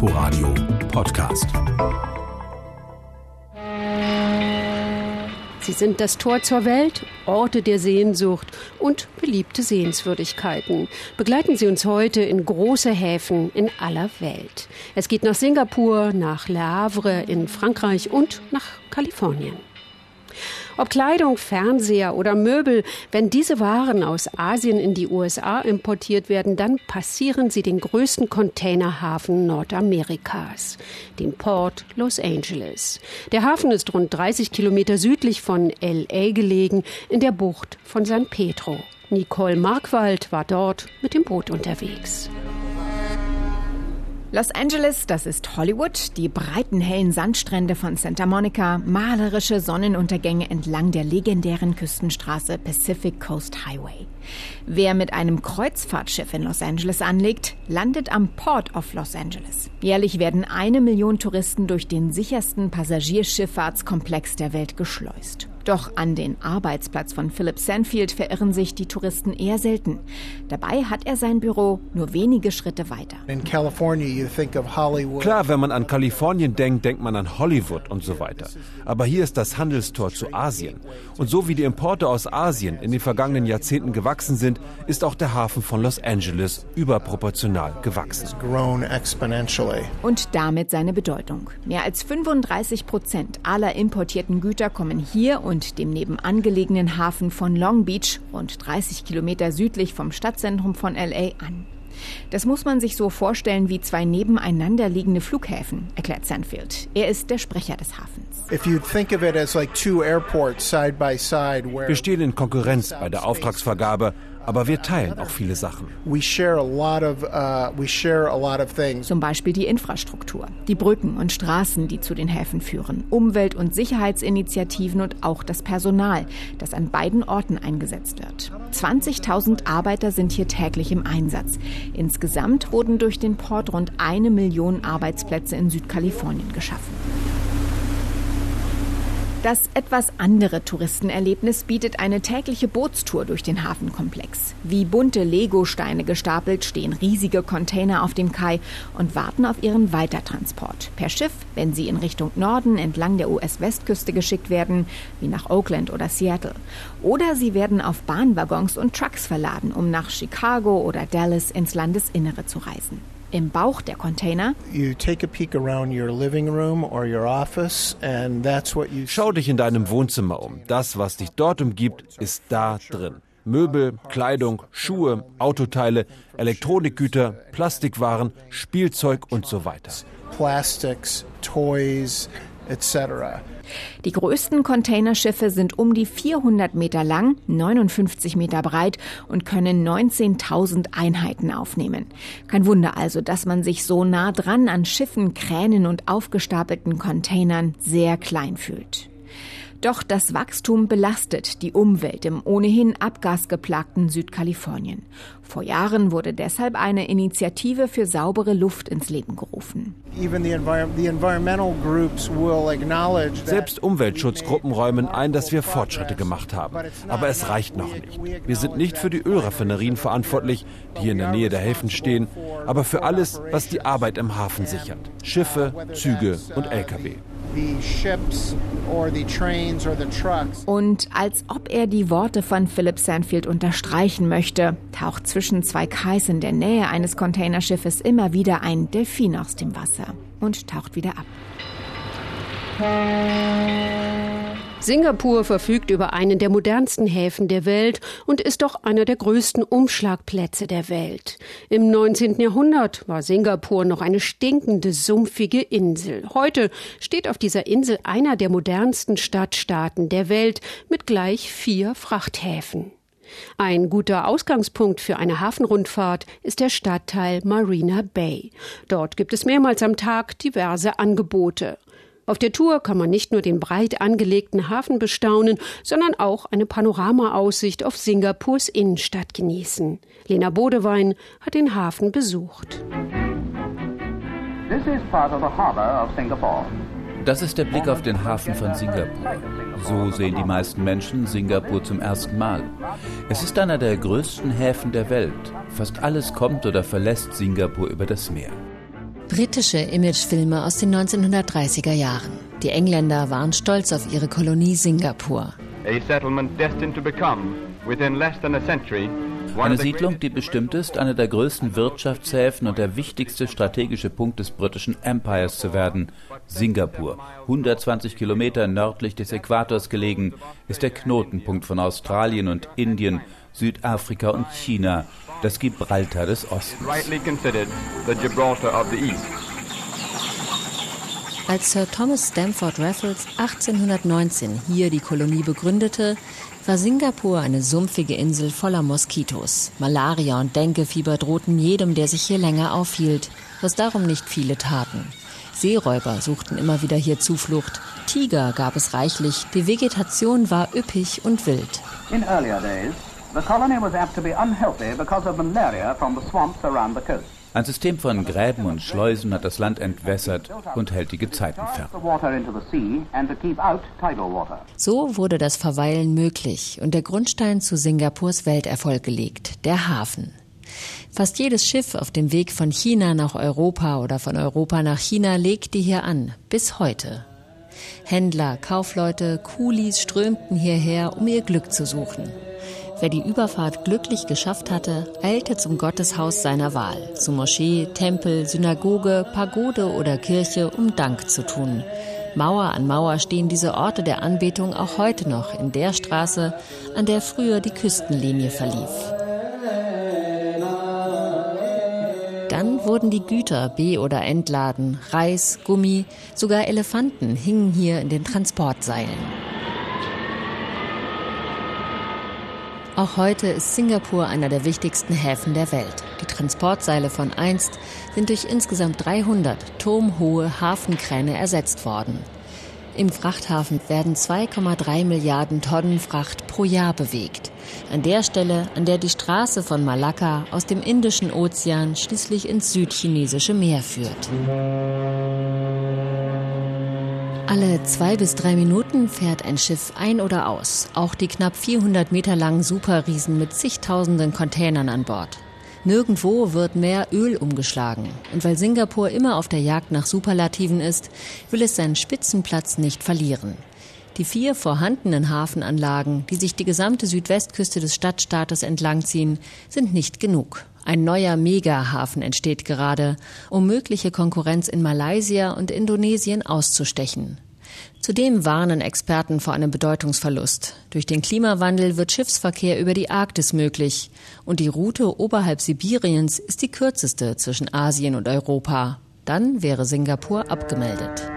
Inforadio Podcast. Sie sind das Tor zur Welt, Orte der Sehnsucht und beliebte Sehenswürdigkeiten. Begleiten Sie uns heute in große Häfen in aller Welt. Es geht nach Singapur, nach Le Havre in Frankreich und nach Kalifornien. Ob Kleidung, Fernseher oder Möbel, wenn diese Waren aus Asien in die USA importiert werden, dann passieren sie den größten Containerhafen Nordamerikas, den Port Los Angeles. Der Hafen ist rund 30 Kilometer südlich von LA gelegen, in der Bucht von San Pedro. Nicole Markwald war dort mit dem Boot unterwegs. Los Angeles, das ist Hollywood, die breiten hellen Sandstrände von Santa Monica, malerische Sonnenuntergänge entlang der legendären Küstenstraße Pacific Coast Highway. Wer mit einem Kreuzfahrtschiff in Los Angeles anlegt, landet am Port of Los Angeles. Jährlich werden eine Million Touristen durch den sichersten Passagierschifffahrtskomplex der Welt geschleust. Doch an den Arbeitsplatz von Philip Sanfield verirren sich die Touristen eher selten. Dabei hat er sein Büro nur wenige Schritte weiter. Klar, wenn man an Kalifornien denkt, denkt man an Hollywood und so weiter. Aber hier ist das Handelstor zu Asien. Und so wie die Importe aus Asien in den vergangenen Jahrzehnten gewachsen sind, ist auch der Hafen von Los Angeles überproportional gewachsen. Und damit seine Bedeutung. Mehr als 35 Prozent aller importierten Güter kommen hier und und dem nebenan gelegenen Hafen von Long Beach, rund 30 Kilometer südlich vom Stadtzentrum von LA, an. Das muss man sich so vorstellen wie zwei nebeneinander liegende Flughäfen, erklärt Sanfield. Er ist der Sprecher des Hafens. Wir stehen in Konkurrenz bei der Auftragsvergabe aber wir teilen auch viele Sachen. Uh, Zum Beispiel die Infrastruktur, die Brücken und Straßen, die zu den Häfen führen, Umwelt- und Sicherheitsinitiativen und auch das Personal, das an beiden Orten eingesetzt wird. 20.000 Arbeiter sind hier täglich im Einsatz. Insgesamt wurden durch den Port rund eine Million Arbeitsplätze in Südkalifornien geschaffen. Das etwas andere Touristenerlebnis bietet eine tägliche Bootstour durch den Hafenkomplex. Wie bunte Legosteine gestapelt stehen riesige Container auf dem Kai und warten auf ihren Weitertransport. Per Schiff, wenn sie in Richtung Norden entlang der US-Westküste geschickt werden, wie nach Oakland oder Seattle. Oder sie werden auf Bahnwaggons und Trucks verladen, um nach Chicago oder Dallas ins Landesinnere zu reisen im Bauch der Container. Schau dich in deinem Wohnzimmer um. Das, was dich dort umgibt, ist da drin. Möbel, Kleidung, Schuhe, Autoteile, Elektronikgüter, Plastikwaren, Spielzeug und so weiter. Plastics, Toys, etc. Die größten Containerschiffe sind um die 400 Meter lang, 59 Meter breit und können 19.000 Einheiten aufnehmen. Kein Wunder also, dass man sich so nah dran an Schiffen, Kränen und aufgestapelten Containern sehr klein fühlt. Doch das Wachstum belastet die Umwelt im ohnehin abgasgeplagten Südkalifornien. Vor Jahren wurde deshalb eine Initiative für saubere Luft ins Leben gerufen. Selbst Umweltschutzgruppen räumen ein, dass wir Fortschritte gemacht haben. Aber es reicht noch nicht. Wir sind nicht für die Ölraffinerien verantwortlich, die hier in der Nähe der Häfen stehen, aber für alles, was die Arbeit im Hafen sichert. Schiffe, Züge und Lkw. Und als ob er die Worte von Philip Sanfield unterstreichen möchte, taucht zwischen zwei Kais in der Nähe eines Containerschiffes immer wieder ein Delfin aus dem Wasser und taucht wieder ab. Singapur verfügt über einen der modernsten Häfen der Welt und ist auch einer der größten Umschlagplätze der Welt. Im 19. Jahrhundert war Singapur noch eine stinkende, sumpfige Insel. Heute steht auf dieser Insel einer der modernsten Stadtstaaten der Welt mit gleich vier Frachthäfen. Ein guter Ausgangspunkt für eine Hafenrundfahrt ist der Stadtteil Marina Bay. Dort gibt es mehrmals am Tag diverse Angebote. Auf der Tour kann man nicht nur den breit angelegten Hafen bestaunen, sondern auch eine Panoramaaussicht auf Singapurs Innenstadt genießen. Lena Bodewein hat den Hafen besucht. Das ist der Blick auf den Hafen von Singapur. So sehen die meisten Menschen Singapur zum ersten Mal. Es ist einer der größten Häfen der Welt. Fast alles kommt oder verlässt Singapur über das Meer. Britische Imagefilme aus den 1930er Jahren. Die Engländer waren stolz auf ihre Kolonie Singapur. Eine Siedlung, die bestimmt ist, einer der größten Wirtschaftshäfen und der wichtigste strategische Punkt des britischen Empires zu werden. Singapur, 120 Kilometer nördlich des Äquators gelegen, ist der Knotenpunkt von Australien und Indien, Südafrika und China, das Gibraltar des Ostens. Als Sir Thomas Stamford Raffles 1819 hier die Kolonie begründete, war Singapur eine sumpfige Insel voller Moskitos. Malaria und Denkefieber drohten jedem, der sich hier länger aufhielt, was darum nicht viele taten. Seeräuber suchten immer wieder hier Zuflucht. Tiger gab es reichlich. Die Vegetation war üppig und wild. In earlier days, the colony was apt to be unhealthy because of malaria from the swamps around the coast. Ein System von Gräben und Schleusen hat das Land entwässert und hält die Gezeiten fern. So wurde das Verweilen möglich und der Grundstein zu Singapurs Welterfolg gelegt, der Hafen. Fast jedes Schiff auf dem Weg von China nach Europa oder von Europa nach China legte hier an, bis heute. Händler, Kaufleute, Kulis strömten hierher, um ihr Glück zu suchen. Wer die Überfahrt glücklich geschafft hatte, eilte zum Gotteshaus seiner Wahl, zu Moschee, Tempel, Synagoge, Pagode oder Kirche, um Dank zu tun. Mauer an Mauer stehen diese Orte der Anbetung auch heute noch in der Straße, an der früher die Küstenlinie verlief. Dann wurden die Güter be- oder entladen. Reis, Gummi, sogar Elefanten hingen hier in den Transportseilen. Auch heute ist Singapur einer der wichtigsten Häfen der Welt. Die Transportseile von einst sind durch insgesamt 300 turmhohe Hafenkräne ersetzt worden. Im Frachthafen werden 2,3 Milliarden Tonnen Fracht pro Jahr bewegt. An der Stelle, an der die Straße von Malakka aus dem Indischen Ozean schließlich ins südchinesische Meer führt. Alle zwei bis drei Minuten fährt ein Schiff ein oder aus. Auch die knapp 400 Meter langen Superriesen mit zigtausenden Containern an Bord. Nirgendwo wird mehr Öl umgeschlagen. Und weil Singapur immer auf der Jagd nach Superlativen ist, will es seinen Spitzenplatz nicht verlieren. Die vier vorhandenen Hafenanlagen, die sich die gesamte Südwestküste des Stadtstaates entlangziehen, sind nicht genug. Ein neuer Megahafen entsteht gerade, um mögliche Konkurrenz in Malaysia und Indonesien auszustechen. Zudem warnen Experten vor einem Bedeutungsverlust. Durch den Klimawandel wird Schiffsverkehr über die Arktis möglich und die Route oberhalb Sibiriens ist die kürzeste zwischen Asien und Europa. Dann wäre Singapur abgemeldet.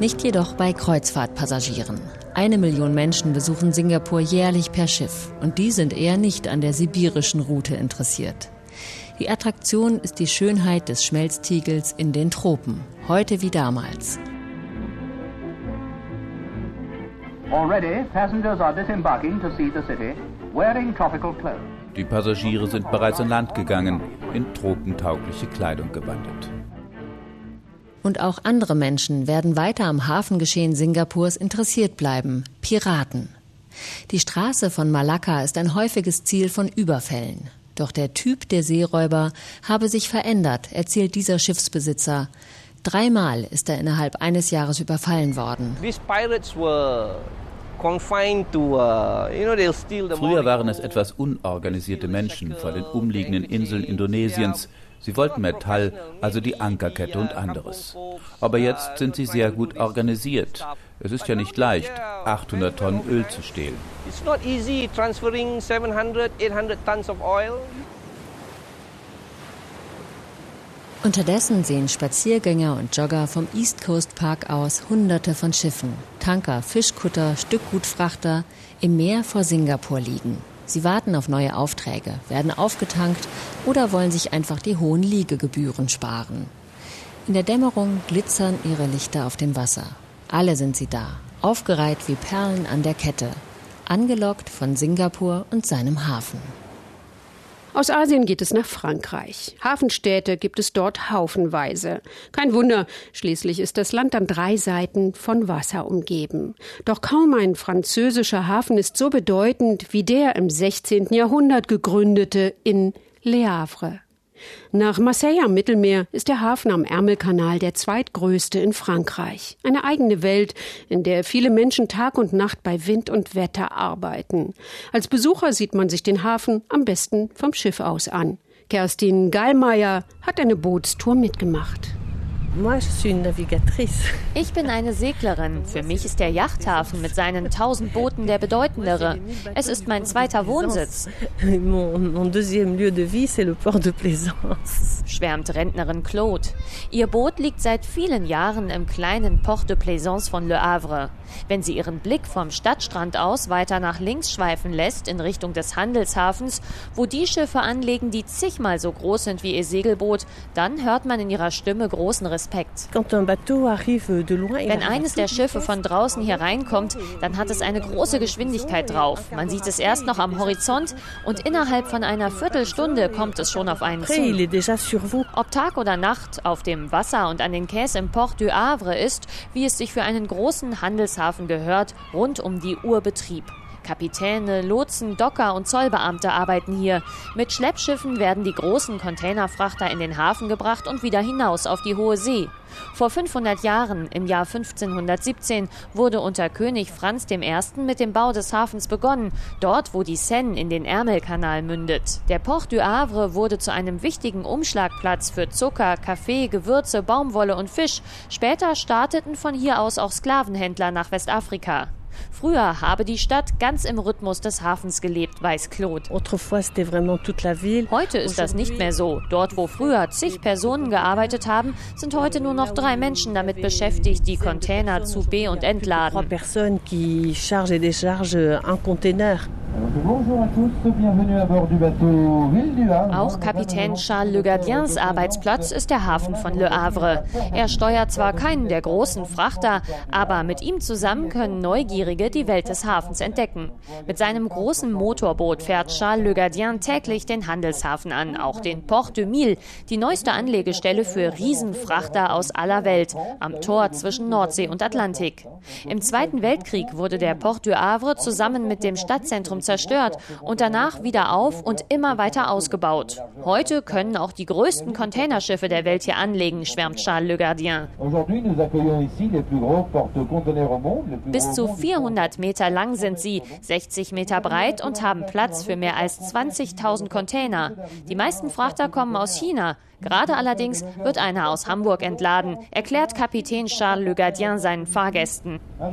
Nicht jedoch bei Kreuzfahrtpassagieren. Eine Million Menschen besuchen Singapur jährlich per Schiff und die sind eher nicht an der sibirischen Route interessiert. Die Attraktion ist die Schönheit des Schmelztiegels in den Tropen, heute wie damals. Die Passagiere sind bereits an Land gegangen, in tropentaugliche Kleidung gewandelt. Und auch andere Menschen werden weiter am Hafengeschehen Singapurs interessiert bleiben. Piraten. Die Straße von Malakka ist ein häufiges Ziel von Überfällen. Doch der Typ der Seeräuber habe sich verändert, erzählt dieser Schiffsbesitzer. Dreimal ist er innerhalb eines Jahres überfallen worden. Uh, Früher waren es etwas unorganisierte Menschen vor den umliegenden Inseln Indonesiens, Sie wollten Metall, also die Ankerkette und anderes. Aber jetzt sind sie sehr gut organisiert. Es ist ja nicht leicht, 800 Tonnen Öl zu stehlen. Unterdessen sehen Spaziergänger und Jogger vom East Coast Park aus Hunderte von Schiffen, Tanker, Fischkutter, Stückgutfrachter im Meer vor Singapur liegen. Sie warten auf neue Aufträge, werden aufgetankt oder wollen sich einfach die hohen Liegegebühren sparen. In der Dämmerung glitzern ihre Lichter auf dem Wasser. Alle sind sie da, aufgereiht wie Perlen an der Kette, angelockt von Singapur und seinem Hafen. Aus Asien geht es nach Frankreich. Hafenstädte gibt es dort haufenweise. Kein Wunder, schließlich ist das Land an drei Seiten von Wasser umgeben. Doch kaum ein französischer Hafen ist so bedeutend wie der im 16. Jahrhundert gegründete in Le Havre. Nach Marseille am Mittelmeer ist der Hafen am Ärmelkanal der zweitgrößte in Frankreich. Eine eigene Welt, in der viele Menschen Tag und Nacht bei Wind und Wetter arbeiten. Als Besucher sieht man sich den Hafen am besten vom Schiff aus an. Kerstin Gallmeier hat eine Bootstour mitgemacht. Ich bin eine Seglerin. Für mich ist der Yachthafen mit seinen tausend Booten der bedeutendere. Es ist mein zweiter Wohnsitz. Schwärmt Rentnerin Claude. Ihr Boot liegt seit vielen Jahren im kleinen Port de Plaisance von Le Havre. Wenn sie ihren Blick vom Stadtstrand aus weiter nach links schweifen lässt in Richtung des Handelshafens, wo die Schiffe anlegen, die zigmal so groß sind wie ihr Segelboot, dann hört man in ihrer Stimme großen Respekt Respekt. Wenn eines der Schiffe von draußen hier reinkommt, dann hat es eine große Geschwindigkeit drauf. Man sieht es erst noch am Horizont und innerhalb von einer Viertelstunde kommt es schon auf einen zu. Ob Tag oder Nacht auf dem Wasser und an den Quais im Port du Havre ist, wie es sich für einen großen Handelshafen gehört, rund um die Uhr Betrieb. Kapitäne, Lotsen, Docker und Zollbeamte arbeiten hier. Mit Schleppschiffen werden die großen Containerfrachter in den Hafen gebracht und wieder hinaus auf die hohe See. Vor 500 Jahren, im Jahr 1517, wurde unter König Franz I. mit dem Bau des Hafens begonnen, dort wo die Seine in den Ärmelkanal mündet. Der Port du Havre wurde zu einem wichtigen Umschlagplatz für Zucker, Kaffee, Gewürze, Baumwolle und Fisch. Später starteten von hier aus auch Sklavenhändler nach Westafrika. Früher habe die Stadt ganz im Rhythmus des Hafens gelebt, weiß Claude. Heute ist das nicht mehr so. Dort, wo früher zig Personen gearbeitet haben, sind heute nur noch drei Menschen damit beschäftigt, die Container zu be- und entladen. Auch Kapitän Charles Le Gardiens Arbeitsplatz ist der Hafen von Le Havre. Er steuert zwar keinen der großen Frachter, aber mit ihm zusammen können Neugierige die Welt des Hafens entdecken. Mit seinem großen Motorboot fährt Charles Le Gardien täglich den Handelshafen an, auch den Port de Mille, die neueste Anlegestelle für Riesenfrachter aus aller Welt, am Tor zwischen Nordsee und Atlantik. Im Zweiten Weltkrieg wurde der Port du Havre zusammen mit dem Stadtzentrum zerstört und danach wieder auf und immer weiter ausgebaut. Heute können auch die größten Containerschiffe der Welt hier anlegen, schwärmt Charles Le Gardien. Bis zu 400 Meter lang sind sie, 60 Meter breit und haben Platz für mehr als 20.000 Container. Die meisten Frachter kommen aus China. Gerade allerdings wird einer aus Hamburg entladen, erklärt Kapitän Charles Le Gardien seinen Fahrgästen. Euh,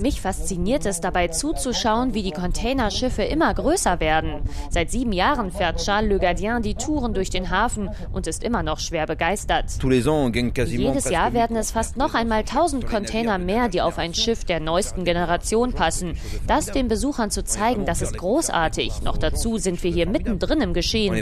Mich fasziniert es dabei zuzuschauen, wie die Containerschiffe immer größer werden. Seit sieben Jahren fährt Charles Le Gardien die Touren durch den Hafen und ist immer noch schwer begeistert. Jedes Jahr werden es fast noch einmal 1000 Container mehr, die auf ein Schiff der neuesten Generation passen. Das den Besuchern zu zeigen, das ist großartig. Noch dazu sind wir hier mittendrin im Geschehen.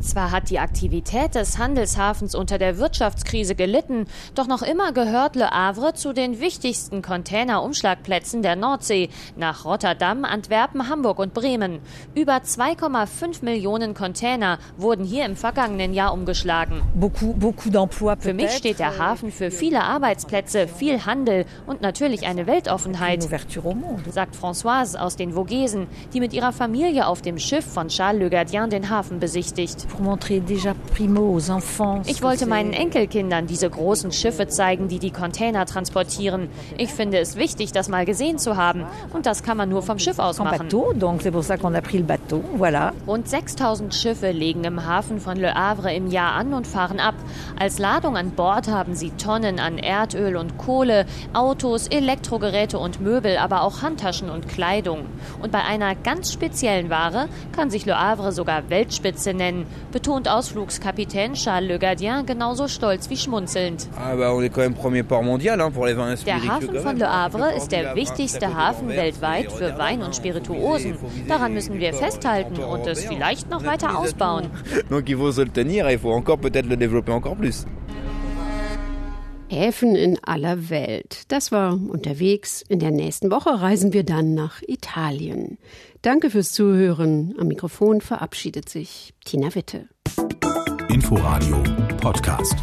Zwar hat die Aktivität des Handelshafens unter der Wirtschaftskrise gelitten, doch noch immer gehört Le Havre zu den wichtigsten Container-Umschlagplätzen der Nordsee, nach Rotterdam, Antwerpen, Hamburg und Bremen. Über 2,5 Millionen Container wurden hier im vergangenen Jahr umgeschlagen. Für mich steht der Hafen für viele Arbeitsplätze, viel Handel und natürlich eine Weltoffenheit, sagt François Françoise aus den Vogesen, die mit ihrer Familie auf dem Schiff von Charles Le Gardien den Hafen besichtigt. Ich wollte meinen Enkelkindern diese großen Schiffe zeigen, die die Container transportieren. Ich finde es wichtig, das mal gesehen zu haben. Und das kann man nur vom Schiff aus machen. Rund 6000 Schiffe legen im Hafen von Le Havre im Jahr an und fahren ab. Als Ladung an Bord haben sie Tonnen an Erdöl und Kohle, Autos, Elektrogeräte und Möbel, aber auch Handtaschen und Kleidung. Kleidung. Und bei einer ganz speziellen Ware kann sich Le Havre sogar Weltspitze nennen, betont Ausflugskapitän Charles Le Gardien genauso stolz wie schmunzelnd. Der Hafen von Le Havre ist der wichtigste Hafen weltweit für Wein und Spirituosen. Daran müssen wir festhalten und es vielleicht noch weiter ausbauen. Donc il faut se le tenir et il faut encore peut-être le développer encore plus. Häfen in aller Welt. Das war unterwegs. In der nächsten Woche reisen wir dann nach Italien. Danke fürs Zuhören. Am Mikrofon verabschiedet sich Tina Witte. Inforadio Podcast.